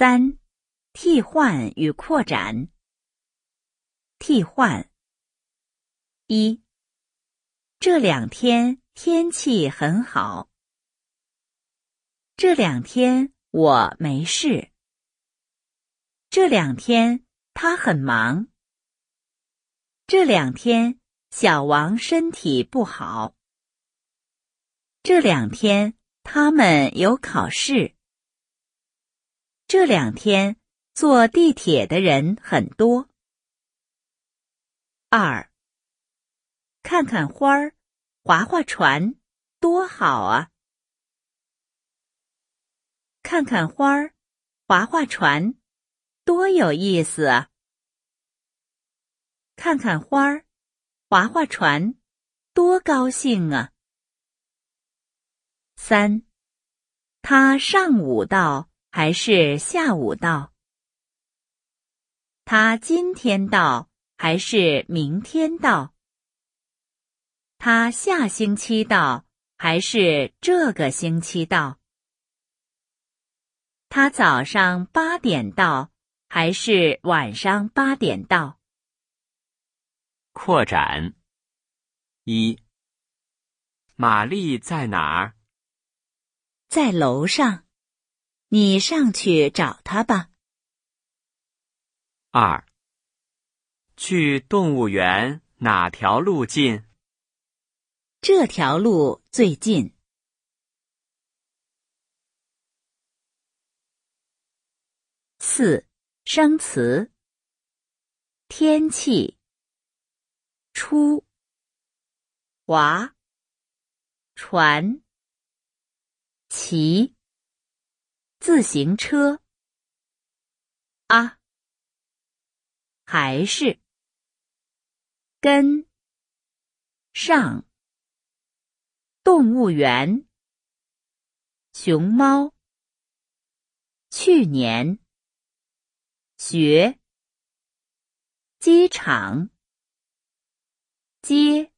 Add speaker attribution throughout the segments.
Speaker 1: 三、替换与扩展。替换。一、这两天天气很好。这两天我没事。这两天他很忙。这两天小王身体不好。这两天他们有考试。这两天坐地铁的人很多。二，看看花儿，划划船，多好啊！看看花儿，划划船，多有意思啊！看看花儿，划划船，多高兴啊！三，他上午到还是下午到？他今天到还是明天到？他下星期到还是这个星期到？他早上八点到，还是晚上八点到？
Speaker 2: 扩展。一，玛丽在哪儿？
Speaker 1: 在楼上，你上去找他吧。
Speaker 2: 二，去动物园哪条路近？
Speaker 1: 这条路最近。四。生词：天气、出、划、船、骑、自行车、啊，还是、跟、上、动物园、熊猫、去年。学，机场，接，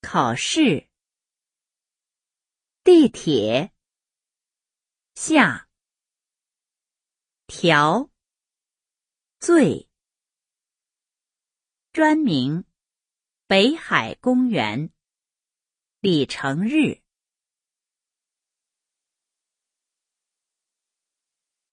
Speaker 1: 考试，地铁，下，调，最，专名，北海公园，李成日。